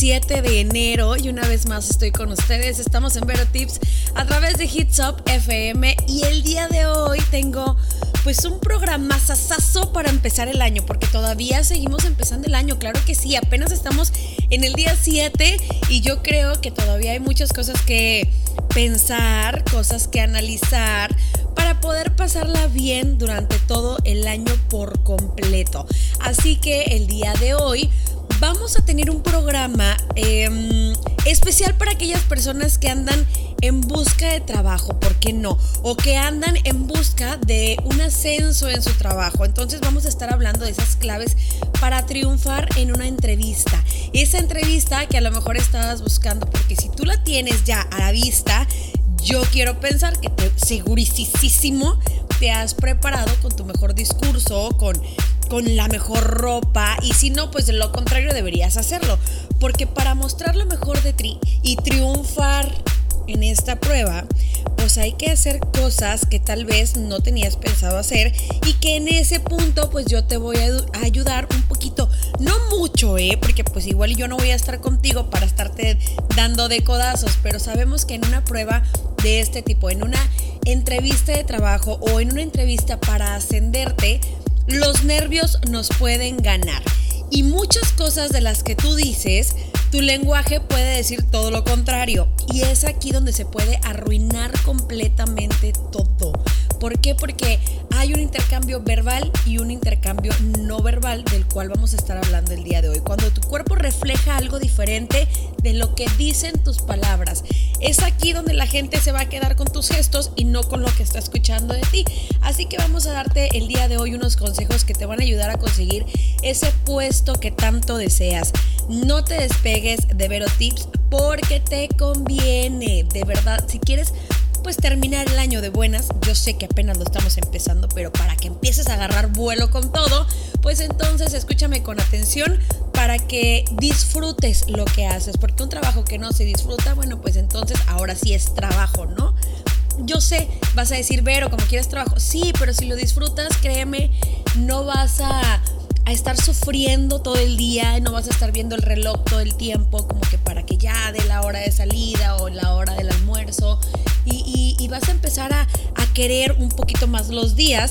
7 de enero y una vez más estoy con ustedes. Estamos en Vero Tips a través de Hits Up FM y el día de hoy tengo pues un programa sasazo para empezar el año porque todavía seguimos empezando el año. Claro que sí, apenas estamos en el día 7 y yo creo que todavía hay muchas cosas que pensar, cosas que analizar para poder pasarla bien durante todo el año por completo. Así que el día de hoy vamos a tener un programa em, especial para aquellas personas que andan en busca de trabajo, ¿por qué no? O que andan en busca de un ascenso en su trabajo. Entonces vamos a estar hablando de esas claves para triunfar en una entrevista. Esa entrevista que a lo mejor estabas buscando, porque si tú la tienes ya a la vista, yo quiero pensar que te, segurísimo te has preparado con tu mejor discurso, con con la mejor ropa y si no, pues de lo contrario deberías hacerlo. Porque para mostrar lo mejor de ti y triunfar en esta prueba, pues hay que hacer cosas que tal vez no tenías pensado hacer y que en ese punto pues yo te voy a, ayudar un poquito, no mucho, ¿eh? Porque pues igual yo no voy a estar contigo para estarte dando de codazos, pero sabemos que en una prueba de este tipo, en una entrevista de trabajo o en una entrevista para ascenderte, los nervios nos pueden ganar. Y muchas cosas de las que tú dices, tu lenguaje puede decir todo lo contrario. Y es aquí donde se puede arruinar completamente todo. ¿Por qué? Porque hay un intercambio verbal y un intercambio no verbal del cual vamos a estar hablando el día de hoy. Cuando tu cuerpo refleja algo diferente de lo que dicen tus palabras, es aquí donde la gente se va a quedar con tus gestos y no con lo que está escuchando de ti. Así que vamos a darte el día de hoy unos consejos que te van a ayudar a conseguir ese puesto que tanto deseas. No te despegues de Vero Tips porque te conviene. De verdad, si quieres pues terminar el año de buenas. Yo sé que apenas lo estamos empezando, pero para que empieces a agarrar vuelo con todo, pues entonces escúchame con atención para que disfrutes lo que haces, porque un trabajo que no se disfruta, bueno, pues entonces ahora sí es trabajo, ¿no? Yo sé, vas a decir, Vero, como quieres trabajo. Sí, pero si lo disfrutas, créeme, no vas a, a estar sufriendo todo el día, no vas a estar viendo el reloj todo el tiempo, como que para que ya de la hora de salida o la hora del almuerzo y, vas a empezar a, a querer un poquito más los días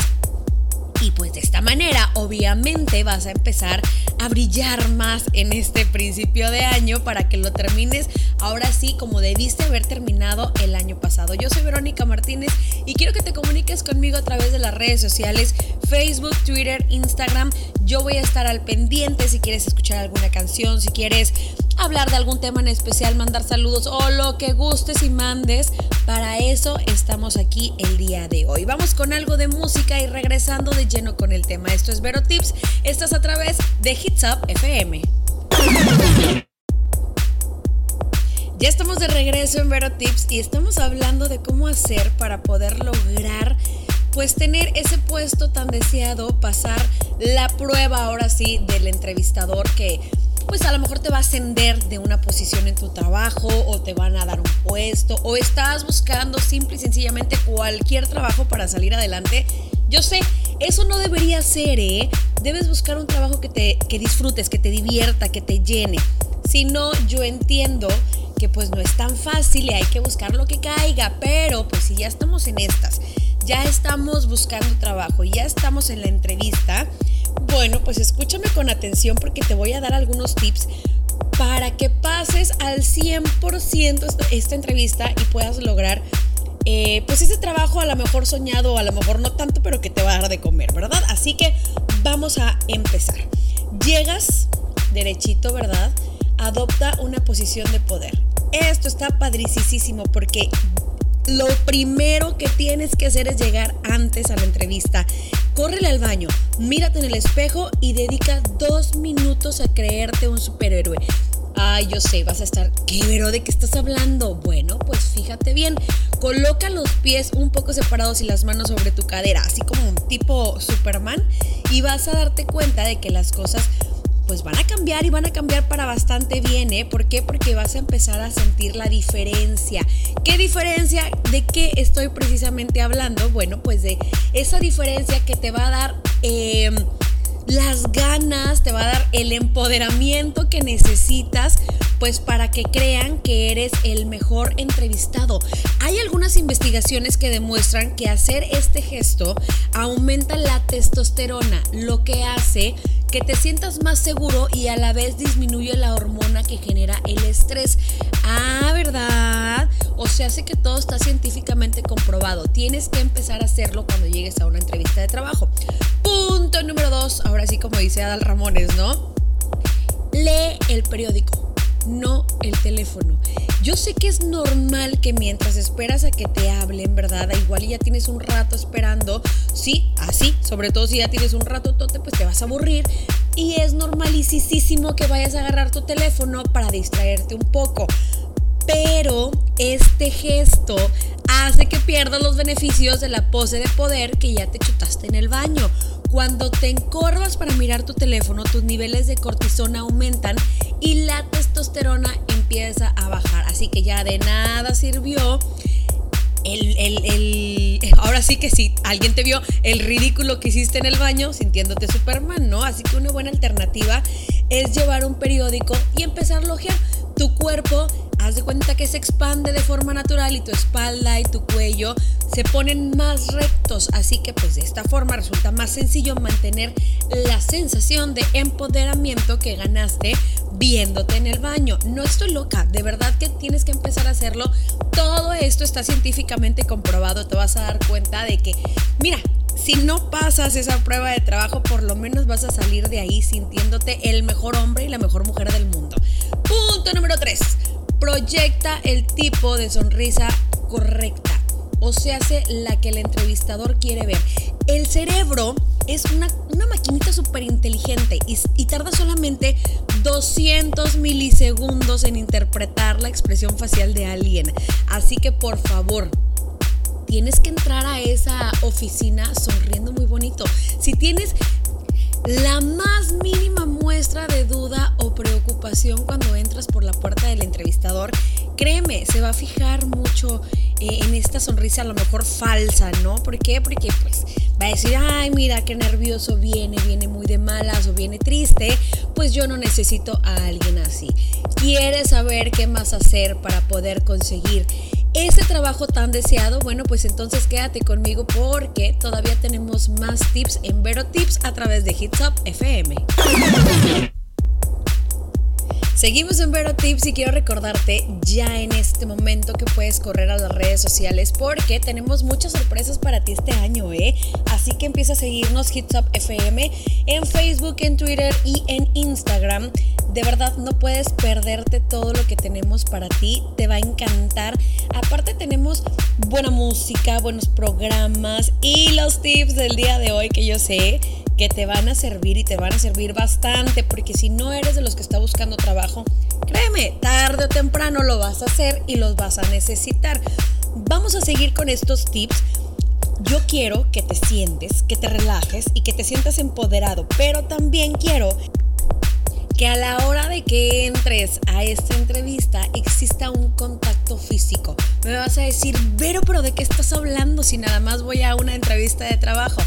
y pues de esta manera, obviamente, vas a empezar a brillar más en este principio de año para que lo termines ahora sí como debiste haber terminado el año pasado. Yo soy Verónica Martínez y quiero que te comuniques conmigo a través de las redes sociales, Facebook, Twitter, Instagram. Yo voy a estar al pendiente si quieres escuchar alguna canción, si quieres hablar de algún tema en especial, mandar saludos o lo que gustes y mandes. Para eso estamos aquí el día de hoy. Vamos con algo de música y regresando de lleno con el tema. Esto es Vero Tips. Estás a través de Hits Up FM. Ya estamos de regreso en Vero Tips y estamos hablando de cómo hacer para poder lograr pues tener ese puesto tan deseado, pasar la prueba ahora sí del entrevistador que pues a lo mejor te va a ascender de una posición en tu trabajo o te van a dar un puesto o estás buscando simple y sencillamente cualquier trabajo para salir adelante. Yo sé, eso no debería ser, ¿eh? Debes buscar un trabajo que te que disfrutes, que te divierta, que te llene. Si no, yo entiendo que pues no es tan fácil y hay que buscar lo que caiga, pero pues si ya estamos en estas, ya estamos buscando trabajo, ya estamos en la entrevista, bueno, pues escúchame con atención porque te voy a dar algunos tips para que pases al 100% esta, entrevista y puedas lograr eh, pues ese trabajo a lo mejor soñado o a lo mejor no tanto, pero que te va a dar de comer, ¿verdad? Así que vamos a empezar. Llegas derechito, ¿verdad? Adopta una posición de poder. Esto está padricísimo porque lo primero que tienes que hacer es llegar antes a la entrevista. Córrele al baño, mírate en el espejo y dedica dos minutos a creerte un superhéroe. Ay, yo sé, vas a estar, ¿qué, pero de qué estás hablando? Bueno, pues fíjate bien, coloca los pies un poco separados y las manos sobre tu cadera, así como un tipo Superman, y vas a darte cuenta de que las cosas pues van a cambiar y van a cambiar para bastante bien, ¿eh? ¿Por qué? Porque vas a empezar a sentir la diferencia. ¿Qué diferencia? ¿De qué estoy precisamente hablando? Bueno, pues de esa diferencia que te va a dar... Em, las ganas, te va a dar el empoderamiento que necesitas pues para que crean que eres el mejor entrevistado. Hay algunas investigaciones que demuestran que hacer este gesto aumenta la testosterona, lo que hace que te sientas más seguro y a la vez disminuye la hormona que genera el estrés. Ah, ¿verdad? O sea, hace que todo está científicamente comprobado. Tienes que empezar a hacerlo cuando llegues a una entrevista de trabajo. Punto número dos, ahora sí como dice Adal Ramones, ¿no? Lee el periódico, no el teléfono. Yo sé que es normal que mientras esperas a que te hablen, ¿verdad? Igual ya tienes un rato esperando, sí, así, sobre todo si ya tienes un rato tote, pues te vas a aburrir. Y es normalísimo que vayas a agarrar tu teléfono para distraerte un poco. Pero este gesto hace que pierdas los beneficios de la pose de poder que ya te chutaste en el baño. Cuando te encorvas para mirar tu teléfono, tus niveles de cortisona aumentan y la testosterona empieza a bajar. Así que ya de nada sirvió el, el, ahora sí que sí, alguien te vio el ridículo que hiciste en el baño sintiéndote Superman, ¿no? Así que una buena alternativa es llevar un periódico y empezar a lojear tu cuerpo haz de cuenta que se expande de forma natural y tu espalda y tu cuello se ponen más rectos. Así que pues de esta forma resulta más sencillo mantener la sensación de empoderamiento que ganaste viéndote en el baño. No estoy loca, de verdad que tienes que empezar a hacerlo. Todo esto está científicamente comprobado. Te vas a dar cuenta de que, mira, si no pasas esa prueba de trabajo, por lo menos vas a salir de ahí sintiéndote el mejor hombre y la mejor mujer del mundo. Punto número 3 proyecta el tipo de sonrisa correcta, o se hace la que el entrevistador quiere ver. El cerebro es una, maquinita súper inteligente y, y, tarda solamente 200 milisegundos en interpretar la expresión facial de alguien. Así que por favor, tienes que entrar a esa oficina sonriendo muy bonito. Si tienes la más mínima muestra de duda preocupación cuando entras por la puerta del entrevistador, créeme, se va a fijar mucho eh, en esta sonrisa a lo mejor falsa, ¿no? ¿Por qué? Porque pues va a decir, ay, mira qué nervioso viene, viene muy de malas o viene triste, pues yo no necesito a alguien así. ¿Quieres saber qué más hacer para poder conseguir ese trabajo tan deseado, bueno, pues entonces quédate conmigo porque todavía tenemos más tips en Vero Tips a través de Hits Up FM. Seguimos en Vero Tips y quiero recordarte ya en este momento que puedes correr a las redes sociales porque tenemos muchas sorpresas para ti este año, ¿eh? Así que empieza a seguirnos Hits Up FM en Facebook, en Twitter y en Instagram. De verdad no puedes perderte todo lo que tenemos para ti, te va a encantar. Aparte tenemos buena música, buenos programas y los tips del día de hoy que yo sé que te van a servir y te van a servir bastante, porque si no eres de los que está buscando trabajo, créeme, tarde o temprano lo vas a hacer y los vas a necesitar. Vamos a seguir con estos tips. Yo quiero que te sientes, que te relajes y que te sientas empoderado, pero también quiero que a la hora de que entres a esta entrevista exista un contacto físico. Me vas a decir, pero, pero ¿de qué estás hablando si nada más voy a una entrevista de trabajo?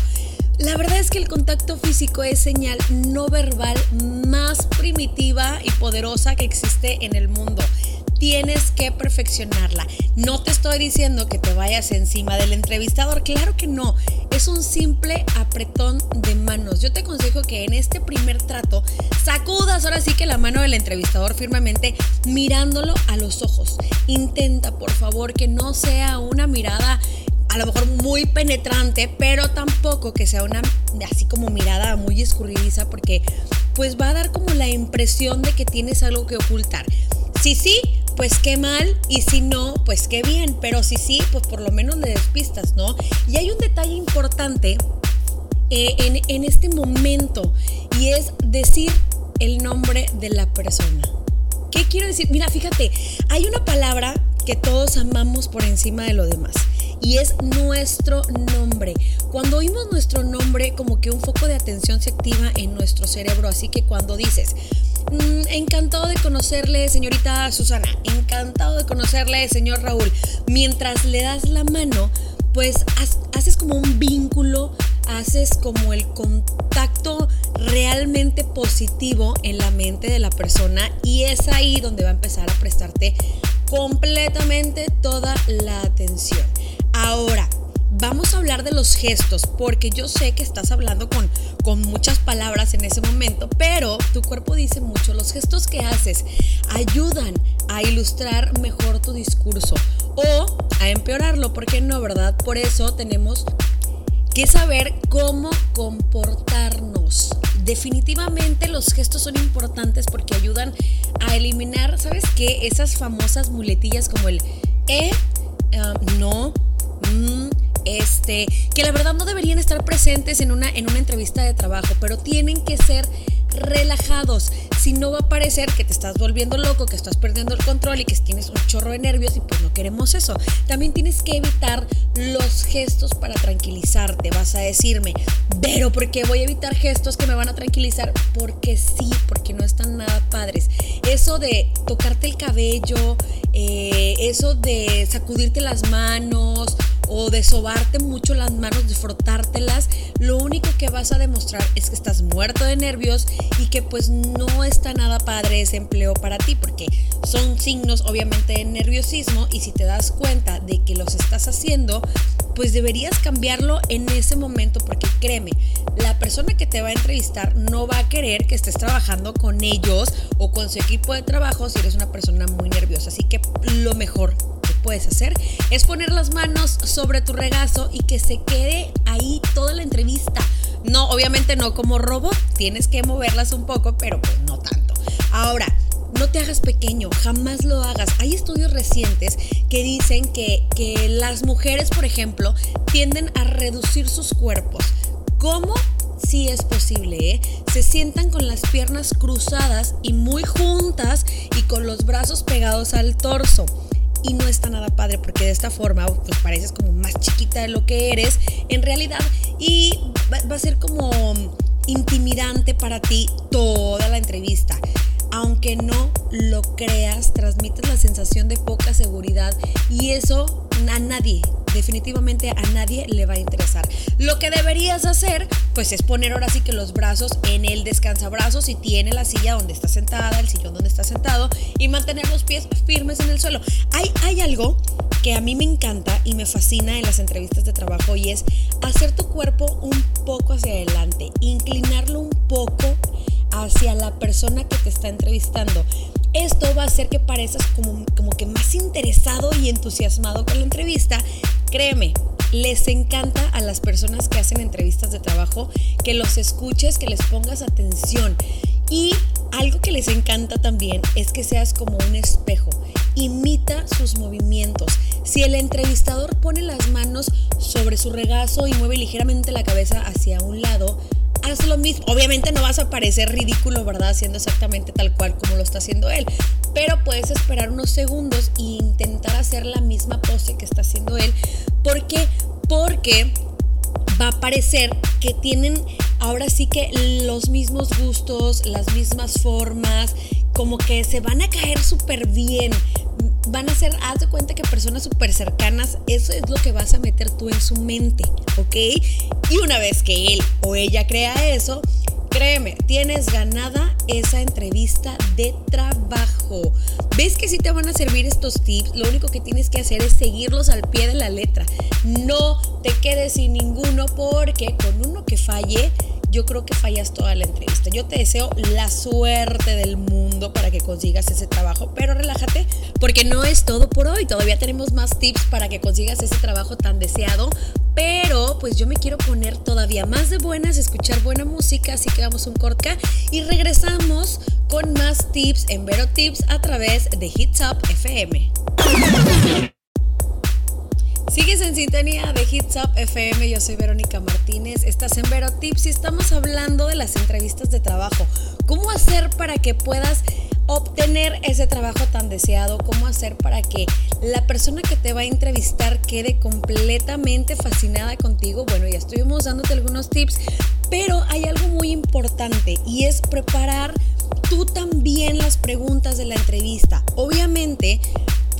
La verdad es que el contacto físico es señal no verbal más primitiva y poderosa que existe en el mundo. Tienes que perfeccionarla. No te estoy diciendo que te vayas encima del entrevistador, claro que no. Es un simple apretón de manos. Yo te aconsejo que en este primer trato sacudas ahora sí que la mano del entrevistador firmemente mirándolo a los ojos. Intenta, por favor, que no sea una mirada a lo mejor muy penetrante, pero tampoco que sea una así como mirada muy escurridiza porque pues va a dar como la impresión de que tienes algo que ocultar. Si sí, pues qué mal y si no, pues qué bien, pero si sí, pues por lo menos le despistas, ¿no? Y hay un detalle importante eh, en, en este momento y es decir el nombre de la persona. ¿Qué quiero decir? Mira, fíjate, hay una palabra que todos amamos por encima de lo demás y es nuestro nombre. Cuando oímos nuestro nombre, como que un foco de atención se activa en nuestro cerebro. Así que cuando dices, mm, encantado de conocerle, señorita Susana, encantado de conocerle, señor Raúl, mientras le das la mano, pues haces como un vínculo haces como el contacto realmente positivo en la mente de la persona y es ahí donde va a empezar a prestarte completamente toda la atención. Ahora, vamos a hablar de los gestos, porque yo sé que estás hablando con, con muchas palabras en ese momento, pero tu cuerpo dice mucho. Los gestos que haces ayudan a ilustrar mejor tu discurso o a empeorarlo, ¿por qué no, verdad? Por eso tenemos que saber cómo comportarnos. Definitivamente los gestos son importantes porque ayudan a eliminar, ¿sabes qué? Esas famosas muletillas como el eh, um, no, este, que la verdad no deberían estar presentes en una, en una entrevista de trabajo, pero tienen que ser relajados. Si no va a parecer que te estás volviendo loco, que estás perdiendo el control y que tienes un chorro de nervios y pues no queremos eso. También tienes que evitar los gestos para tranquilizarte. Vas a decirme, pero ¿por qué voy a evitar gestos que me van a tranquilizar? Porque sí, porque no están nada padres. Eso de tocarte el cabello, eh, eso de sacudirte las manos o de sobarte mucho las manos, de frotártelas, lo único que vas a demostrar es que estás muerto de nervios y que pues no está nada padre ese empleo para ti porque son signos obviamente de nerviosismo y si te das cuenta de que los estás haciendo, pues deberías cambiarlo en ese momento porque créeme, la persona que te va a entrevistar no va a querer que estés trabajando con ellos o con su equipo de trabajo si eres una persona muy nerviosa. Así que lo mejor puedes hacer es poner las manos sobre tu regazo y que se quede ahí toda la entrevista. No, obviamente no como robot, tienes que moverlas un poco, pero pues no tanto. Ahora, no te hagas pequeño, jamás lo hagas. Hay estudios recientes que dicen que, que las mujeres, por ejemplo, tienden a reducir sus cuerpos. ¿Cómo? Sí es posible, ¿eh? Se sientan con las piernas cruzadas y muy juntas y con los brazos pegados al torso y no está nada padre porque de esta forma pues pareces como más chiquita de lo que eres en realidad y va, a ser como intimidante para ti toda la entrevista. Aunque no lo creas, transmites la sensación de poca seguridad y eso a nadie, definitivamente a nadie le va a interesar. Lo que deberías hacer, pues es poner ahora sí que los brazos en el descansabrazos y tiene la silla donde está sentada, el sillón donde está sentado y mantener los pies firmes en el suelo. Hay, hay algo que a mí me encanta y me fascina en las entrevistas de trabajo y es hacer tu cuerpo un poco hacia adelante, inclinarlo un poco hacia la persona que te está entrevistando. Esto va a hacer que parezcas como, como que más interesado y entusiasmado con la entrevista. Créeme, les encanta a las personas que hacen entrevistas de trabajo que los escuches, que les pongas atención. Y algo que les encanta también es que seas como un espejo. Imita sus movimientos. Si el entrevistador pone las manos sobre su regazo y mueve ligeramente la cabeza hacia un lado, haz lo mismo. Obviamente no vas a parecer ridículo, ¿verdad? Haciendo exactamente tal cual como lo está haciendo él. Pero puedes esperar unos segundos e intentar hacer la misma pose que está haciendo él. ¿Por qué? Porque va a parecer que tienen ahora sí que los mismos gustos, las mismas formas, como que se van a caer súper bien van a ser, haz de cuenta que personas súper cercanas, eso es lo que vas a meter tú en su mente, ¿ok? Y una vez que él o ella crea eso, créeme, tienes ganada esa entrevista de trabajo. ¿Ves que sí te van a servir estos tips? Lo único que tienes que hacer es seguirlos al pie de la letra. No te quedes sin ninguno porque con uno que falle, yo creo que fallas toda la entrevista. Yo te deseo la suerte del mundo para que consigas ese trabajo, pero relájate porque no es todo por hoy. Todavía tenemos más tips para que consigas ese trabajo tan deseado, pero pues yo me quiero poner todavía más de buenas, escuchar buena música, así que vamos un corte y regresamos con más tips en Vero Tips a través de Hits Up FM. Sigues en sintonía de Hits Up FM, yo soy Verónica Martínez, estás en Vero Tips y estamos hablando de las entrevistas de trabajo. ¿Cómo hacer para que puedas obtener ese trabajo tan deseado? ¿Cómo hacer para que la persona que te va a entrevistar quede completamente fascinada contigo? Bueno, ya estuvimos dándote algunos tips, pero hay algo muy importante y es preparar tú también las preguntas de la entrevista. Obviamente,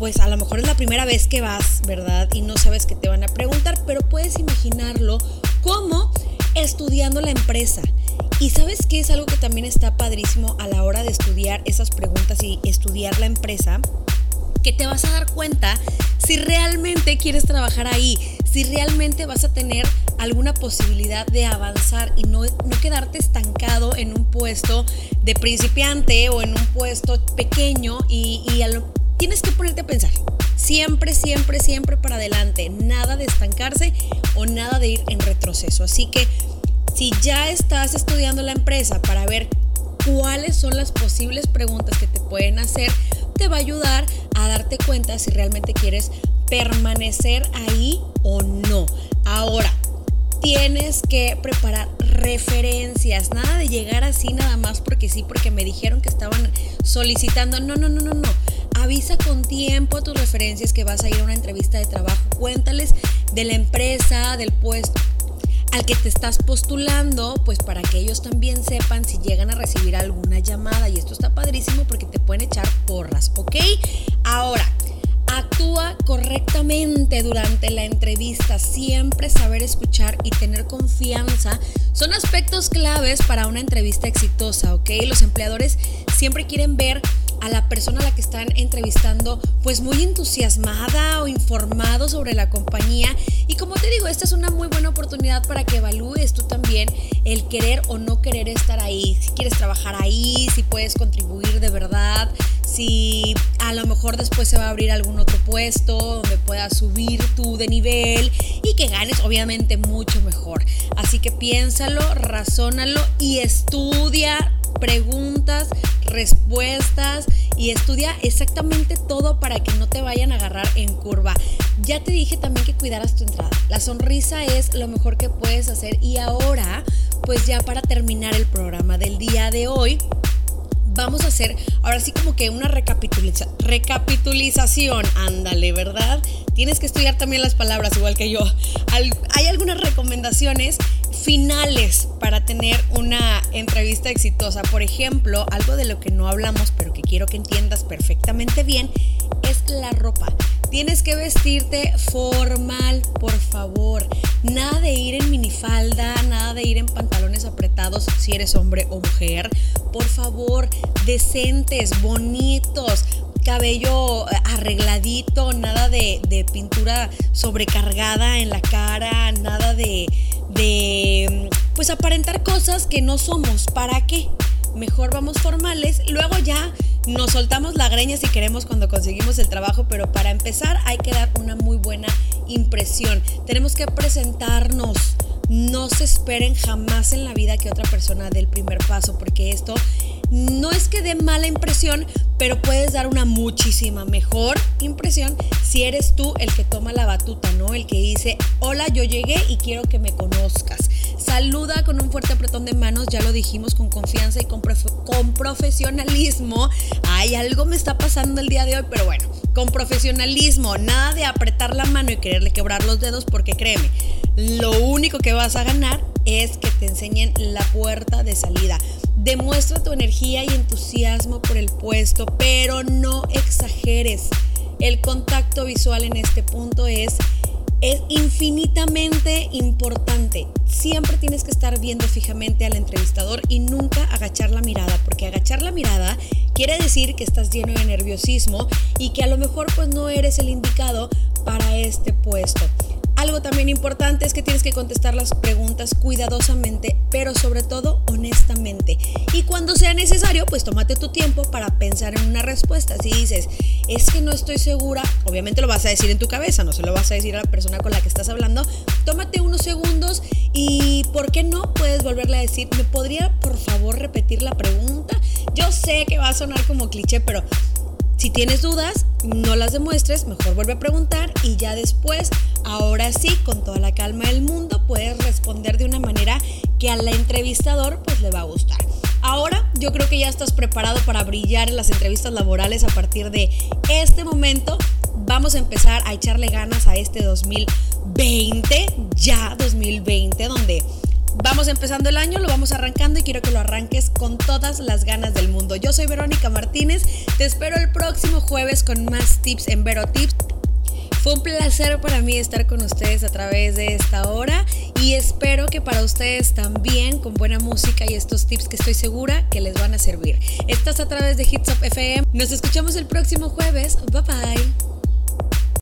pues a lo mejor es la primera vez que vas, ¿verdad? Y no sabes qué te van a preguntar, pero puedes imaginarlo como estudiando la empresa. Y sabes qué es algo que también está padrísimo a la hora de estudiar esas preguntas y estudiar la empresa, que te vas a dar cuenta si realmente quieres trabajar ahí, si realmente vas a tener alguna posibilidad de avanzar y no, no quedarte estancado en un puesto de principiante o en un puesto pequeño y, y tienes que ponerte a pensar. Siempre, siempre, siempre para adelante. Nada de estancarse o nada de ir en retroceso. Así que si ya estás estudiando la empresa para ver cuáles son las posibles preguntas que te pueden hacer, te va a ayudar a darte cuenta si realmente quieres permanecer ahí o no. Ahora, tienes que preparar referencias, nada de llegar así nada más porque sí, porque me dijeron que estaban solicitando. No, no, no, no, no. Avisa con tiempo a tus referencias que vas a ir a una entrevista de trabajo. Cuéntales de la empresa, del puesto al que te estás postulando, pues para que ellos también sepan si llegan a recibir alguna llamada. Y esto está padrísimo porque te pueden echar porras, ¿ok? Ahora, Actúa correctamente durante la entrevista, siempre saber escuchar y tener confianza son aspectos claves para una entrevista exitosa, ¿ok? Los empleadores siempre quieren ver a la persona a la que están entrevistando pues muy entusiasmada o informado sobre la compañía y como te digo, esta es una muy buena oportunidad para que evalúes tú también el querer o no querer estar ahí, si quieres trabajar ahí, si puedes contribuir de verdad, si a lo mejor después se va a abrir algún otro puesto donde puedas subir tú de nivel y que ganes obviamente mucho mejor. Así que piénsalo, razónalo y estudia preguntas, respuestas y estudia exactamente todo para que no te vayan a agarrar en curva. Ya te dije también que cuidaras tu entrada. La sonrisa es lo mejor que puedes hacer y ahora, pues ya para terminar el programa del día de hoy, vamos a hacer ahora sí como que una recapituliza, recapitulización, ándale, ¿verdad? Tienes que estudiar también las palabras igual que yo. hay algunas recomendaciones finales para tener una entrevista exitosa. Por ejemplo, algo de lo que no hablamos, pero que quiero que entiendas perfectamente bien, es la ropa. Tienes que vestirte formal, por favor. Nada de ir en minifalda, nada de ir en pantalones apretados si eres hombre o mujer. Por favor, decentes, bonitos cabello arregladito, nada de, de, pintura sobrecargada en la cara, nada de, de, pues aparentar cosas que no somos. ¿Para qué? Mejor vamos formales, luego ya nos soltamos la greña si queremos cuando conseguimos el trabajo, pero para empezar hay que dar una muy buena impresión. Tenemos que presentarnos. No se esperen jamás en la vida que otra persona dé el primer paso, porque esto no es que dé mala impresión, pero puedes dar una muchísima mejor impresión si eres tú el que toma la batuta, ¿no? El que dice, hola, yo llegué y quiero que me conozcas. Saluda con un fuerte apretón de manos, ya lo dijimos, con confianza y con, con profesionalismo. Ay, algo me está pasando el día de hoy, pero bueno, con profesionalismo, nada de apretar la mano y quererle quebrar los dedos, porque créeme, lo único que vas a ganar es que te enseñen la puerta de salida. Demuestra tu energía y entusiasmo por el puesto, pero no exageres. El contacto visual en este punto es, es infinitamente importante. Siempre tienes que estar viendo fijamente al entrevistador y nunca agachar la mirada, porque agachar la mirada quiere decir que estás lleno de nerviosismo y que a lo mejor pues no eres el indicado para este puesto. Algo también importante es que tienes que contestar las preguntas cuidadosamente, pero sobre todo honestamente. Y cuando sea necesario, pues tómate tu tiempo para pensar en una respuesta. Si dices, es que no estoy segura, obviamente lo vas a decir en tu cabeza, no se lo vas a decir a la persona con la que estás hablando. Tómate unos segundos y, ¿por qué no? Puedes volverle a decir, ¿me podría por favor repetir la pregunta? Yo sé que va a sonar como cliché, pero si tienes dudas, no las demuestres, mejor vuelve a preguntar y ya después, ahora sí, con toda la calma del mundo, puedes responder de una manera que al entrevistador pues le va a gustar. Ahora yo creo que ya estás preparado para brillar en las entrevistas laborales a partir de este momento. Vamos a empezar a echarle ganas a este 2020, ya 2020, donde Empezando el año, lo vamos arrancando y quiero que lo arranques con todas las ganas del mundo. Yo soy Verónica Martínez, te espero el próximo jueves con más tips en Vero Tips. Fue un placer para mí estar con ustedes a través de esta hora y espero que para ustedes también con buena música y estos tips que estoy segura que les van a servir. Estás a través de Hits Up FM. Nos escuchamos el próximo jueves. Bye bye.